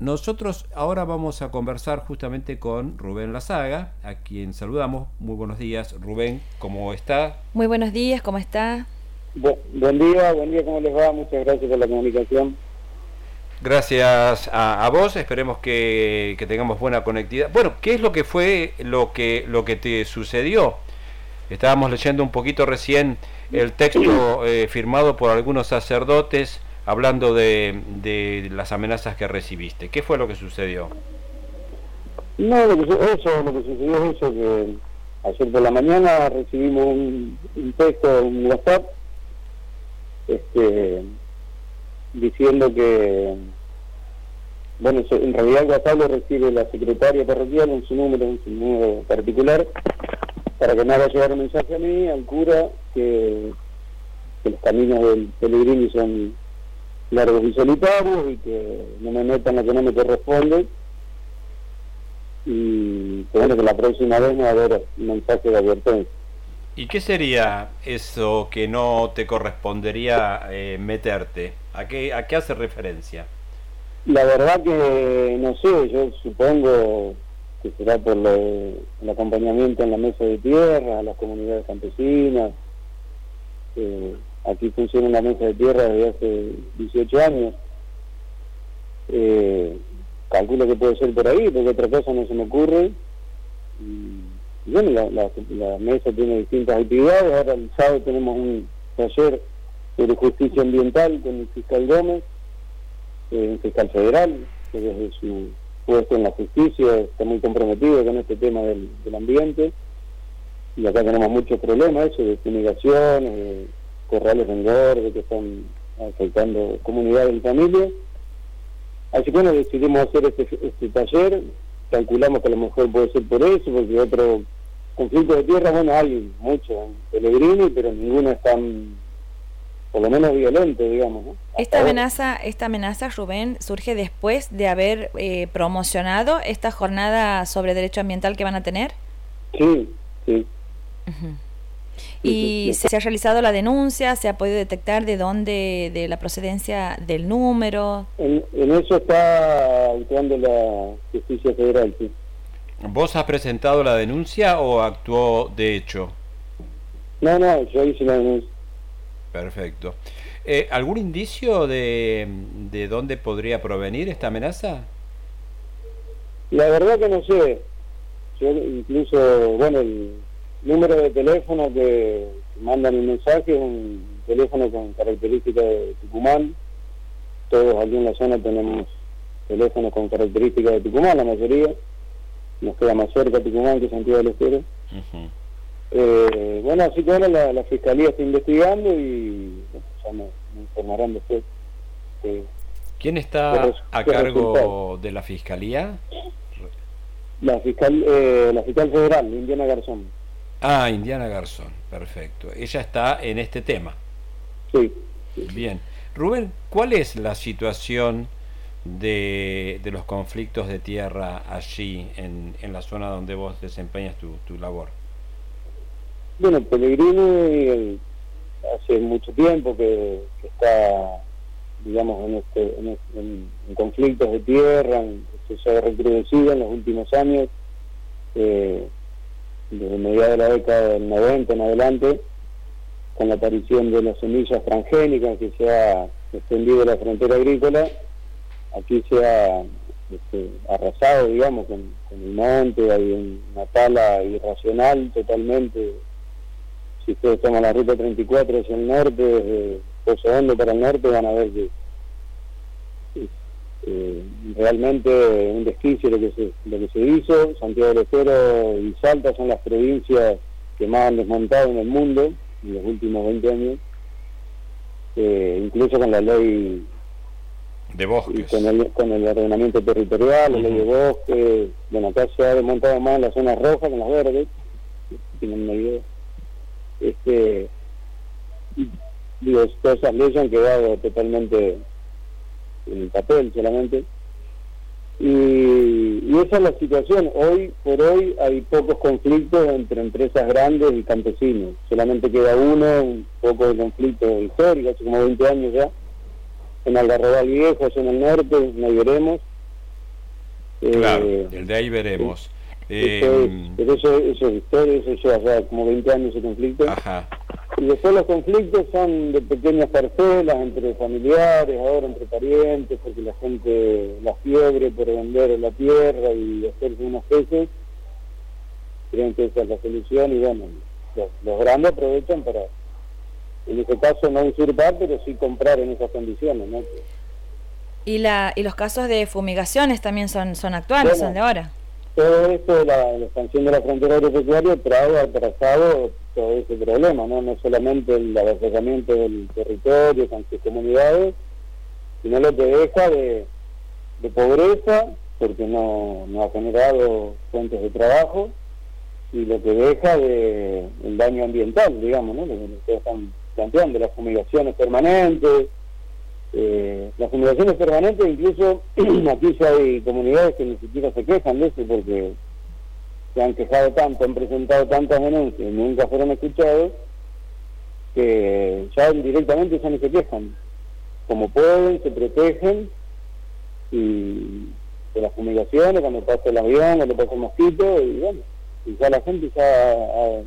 nosotros ahora vamos a conversar justamente con Rubén Lazaga, a quien saludamos. Muy buenos días, Rubén, ¿cómo está? Muy buenos días, ¿cómo está? buen día, buen día, ¿cómo les va? Muchas gracias por la comunicación. Gracias a, vos, esperemos que, tengamos buena conectividad. Bueno, ¿qué es lo que fue lo que, lo que te sucedió? Estábamos leyendo un poquito recién el texto eh, firmado por algunos sacerdotes hablando de, de, las amenazas que recibiste. ¿Qué fue lo que sucedió? No, lo que, eso, lo que sucedió es eso, que ayer por la mañana recibimos un, texto, un WhatsApp, este, diciendo que, bueno, en realidad el WhatsApp lo recibe la secretaria parroquial en su número, en su número particular, para que me haga llegar un mensaje a mí, al cura, que, los caminos del Pellegrini son largos y solitarios y que no me metan lo que no me corresponde y que bueno que la próxima vez no va a haber mensaje de advertencia. ¿Y qué sería eso que no te correspondería eh, meterte? ¿A qué, ¿A qué hace referencia? La verdad que no sé, yo supongo que será por el acompañamiento en la mesa de tierra, a las comunidades campesinas, eh, Aquí funciona una mesa de tierra desde hace 18 años. Eh, calculo que puede ser por ahí, porque otra cosa no se me ocurre. Y, bueno, la, mesa tiene distintas actividades. Ahora el sábado tenemos un taller sobre justicia ambiental con el fiscal Gómez, eh, fiscal federal, que desde su puesto en la justicia está muy comprometido con este tema del, ambiente. Y acá tenemos muchos problemas, eso, de fumigaciones, corrales de engorde que están afectando comunidades y familias. Así que bueno, decidimos hacer este, este taller, calculamos que a lo mejor puede ser por eso, porque otro conflicto de tierra, bueno, hay mucho en Pellegrini, pero ninguno es tan, por lo menos violento, digamos. Esta amenaza, esta amenaza, Rubén, surge después de haber eh, promocionado esta jornada sobre derecho ambiental que van a tener. Sí, sí. ¿Y se ha realizado la denuncia? ¿Se ha podido detectar de dónde, de la procedencia del número? En, eso está actuando la justicia federal, sí. ¿Vos has presentado la denuncia o actuó de hecho? No, no, yo hice la denuncia. Perfecto. Eh, ¿Algún indicio de, de dónde podría provenir esta amenaza? La verdad que no sé. Yo incluso, bueno, el, número de teléfono que mandan un mensaje, un teléfono con características de Tucumán. Todos aquí en la zona tenemos teléfonos con características de Tucumán, la mayoría. Nos queda más cerca Tucumán que Santiago del Estero. Eh, bueno, así que ahora la, Fiscalía está investigando y ya me, informarán después. ¿Quién está a cargo de la Fiscalía? La fiscal, eh, la fiscal federal, Indiana Garzón. Ah, Indiana Garzón, perfecto. Ella está en este tema. Sí. Bien. Rubén, ¿cuál es la situación de, los conflictos de tierra allí, en, en, la zona donde vos desempeñas tu, tu labor? Bueno, Pellegrini hace mucho tiempo que, está, digamos, en, este, en, conflictos de tierra, se ha recrudecido en los últimos años. Eh, desde mediados de la década del 90 en adelante, con la aparición de las semillas transgénicas que se ha extendido la frontera agrícola, aquí se ha este, arrasado, digamos, con, el monte, hay una tala irracional totalmente. Si ustedes toman la ruta 34 hacia el norte, desde Pozo Hondo para el norte, van a ver que eh, realmente un desquicio lo que se lo que se hizo. Santiago del Estero y Salta son las provincias que más han desmontado en el mundo en los últimos 20 años. Eh, incluso con la ley de bosques. con el, con el ordenamiento territorial la ley de bosques. Bueno acá se ha desmontado más las zonas rojas con las verdes tienen una idea este digo todas esas leyes han quedado totalmente en el papel solamente. Y, esa es la situación. Hoy por hoy hay pocos conflictos entre empresas grandes y campesinos. Solamente queda uno, un poco de conflicto histórico, hace como 20 años ya, en Algarrobal Viejo, en el norte, no veremos. Claro, el de ahí veremos. Eh, pero eso, eso es historia, eso lleva ya como 20 años ese conflicto. Ajá. Y después los conflictos son de pequeñas parcelas entre familiares, ahora entre parientes, porque la gente, la fiebre por vender la tierra y hacerse unos peces, creen que esa es la solución y bueno, los, grandes aprovechan para, en ese caso no usurpar, pero sí comprar en esas condiciones. ¿no? ¿Y, la, y los casos de fumigaciones también son, son actuales, son de ahora? Todo esto, la, la expansión de la frontera agropecuaria trae atrasado todo ese problema, no, no solamente el avasallamiento del territorio con sus comunidades, sino lo que deja de, pobreza, porque no, no ha generado fuentes de trabajo, y lo que deja de el daño ambiental, digamos, ¿no? lo que ustedes están planteando, las fumigaciones permanentes, eh, las fumigaciones permanentes, incluso aquí ya hay comunidades que ni siquiera se quejan de eso porque se han quejado tanto, han presentado tantas denuncias y nunca fueron escuchados, que ya directamente ya ni se quejan. Como pueden, se protegen y de las fumigaciones, cuando pasa el avión, cuando pasa el mosquito, y bueno, y ya la gente ya,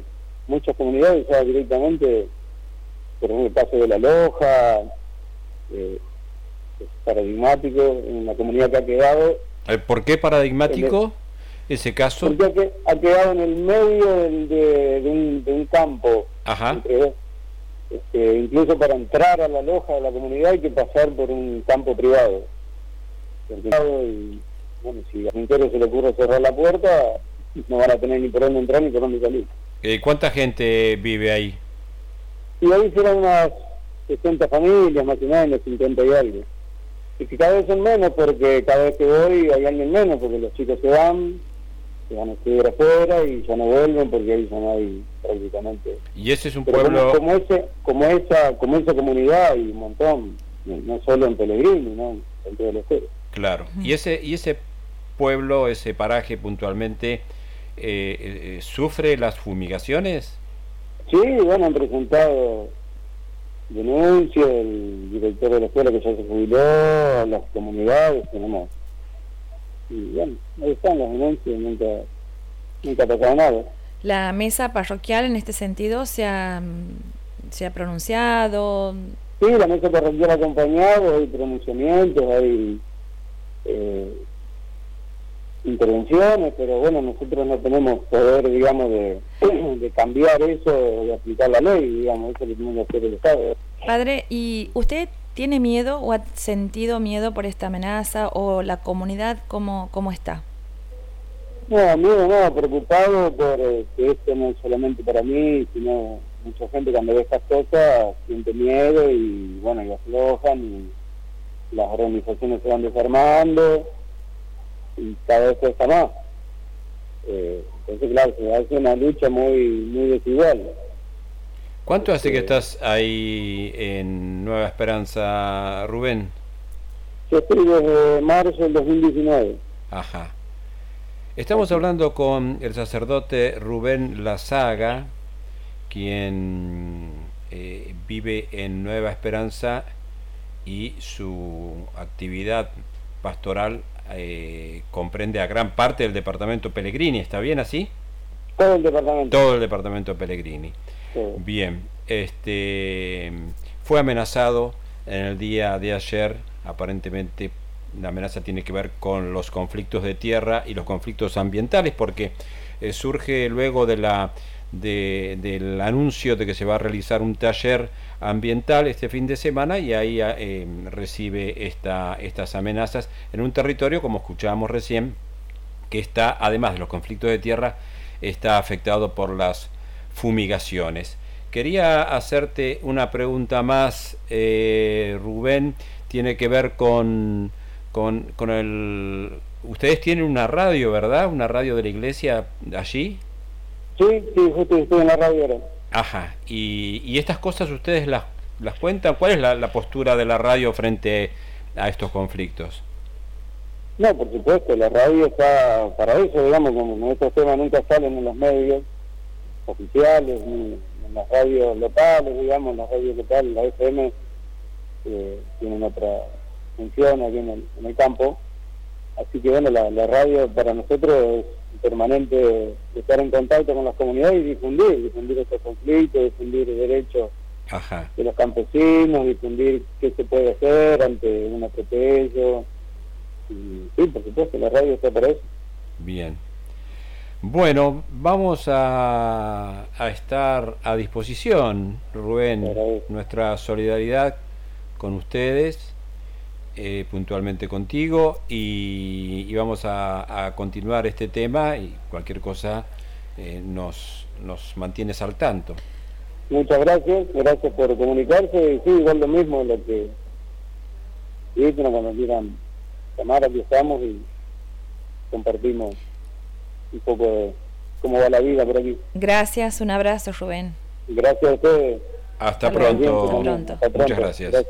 muchas comunidades ya directamente, por ejemplo, el paso de la loja, eh, es paradigmático en la comunidad que ha quedado. Eh, ¿Por qué paradigmático ese caso? Porque ha quedado en el medio de, un, campo. Ajá. Este, incluso para entrar a la loja de la comunidad hay que pasar por un campo privado. Y, bueno, si a Quintero se le ocurre cerrar la puerta, no van a tener ni por dónde entrar ni por dónde salir. Eh, ¿Cuánta gente vive ahí? Y ahí serán unas 60 familias, más o menos, 50 y algo. Y que cada vez son menos porque cada vez que voy hay alguien menos, porque los chicos se van, se van a estudiar afuera y ya no vuelven porque ahí ya no hay prácticamente. Y ese es un pueblo... Como, ese, como, esa, como esa comunidad y un montón, no solo en Pellegrini, ¿no? en todo el estero. Claro, y ese, y ese pueblo, ese paraje puntualmente, eh, eh, ¿sufre las fumigaciones? Sí, bueno, han presentado denuncia, el director de la escuela que ya se jubiló, a las comunidades, tenemos. Y bueno, ahí están las denuncias, nunca, nunca ha pasado nada. ¿La mesa parroquial en este sentido se ha, se ha pronunciado? Sí, la mesa parroquial ha acompañado, hay pronunciamientos, hay eh, intervenciones, pero bueno, nosotros no tenemos poder, digamos, de, de cambiar eso, de aplicar la ley, digamos, eso lo tiene que hacer el Estado. Padre, ¿y usted tiene miedo o ha sentido miedo por esta amenaza o la comunidad cómo, cómo está? No, miedo no, preocupado por eh, que esto no es solamente para mí, sino mucha gente cuando ve estas cosas siente miedo y bueno, y aflojan y las organizaciones se van desarmando y cada vez cuesta más. Eh, entonces, claro, se hace una lucha muy, muy desigual. ¿Cuánto hace que este, estás ahí en Nueva Esperanza, Rubén? Yo estoy desde marzo del 2019. Ajá. Estamos hablando con el sacerdote Rubén Lazaga, quien eh, vive en Nueva Esperanza y su actividad pastoral eh, comprende a gran parte del departamento Pellegrini, ¿está bien así? Todo el departamento. Todo el departamento Pellegrini. Bien, este fue amenazado en el día de ayer, aparentemente la amenaza tiene que ver con los conflictos de tierra y los conflictos ambientales, porque eh, surge luego de la del anuncio de que se va a realizar un taller ambiental este fin de semana y ahí eh, recibe esta, estas amenazas en un territorio, como escuchábamos recién, que está, además de los conflictos de tierra, está afectado por las fumigaciones. Quería hacerte una pregunta más, eh, Rubén, tiene que ver con, con, con el... Ustedes tienen una radio, ¿verdad? Una radio de la iglesia allí. Sí, sí, justo estoy en la radio ahora. Ajá, y, y estas cosas ustedes las, las cuentan. ¿Cuál es la, la postura de la radio frente a estos conflictos? No, por supuesto, la radio está para eso, digamos, como estos temas nunca salen en los medios oficiales, ni en las radios locales, digamos, las radios locales, la FM, eh, tienen otra función aquí en el, en el campo, así que bueno, la, la radio para nosotros es permanente estar en contacto con las comunidades y difundir, difundir estos conflictos, difundir derechos de los campesinos, difundir qué se puede hacer ante un atropello. Y, sí, por supuesto, la radio está para eso. Bien. Bueno, vamos a, a estar a disposición, Rubén, nuestra solidaridad con ustedes, eh, puntualmente contigo, y, vamos a, continuar este tema y cualquier cosa eh, nos, nos mantienes al tanto. Muchas gracias, gracias por comunicarse, y sí, igual lo mismo, lo que dicen cuando quieran llamar, aquí estamos y compartimos un poco de cómo va la vida por aquí. Gracias, un abrazo Rubén. Gracias a ustedes. Hasta, pronto. Muchas gracias.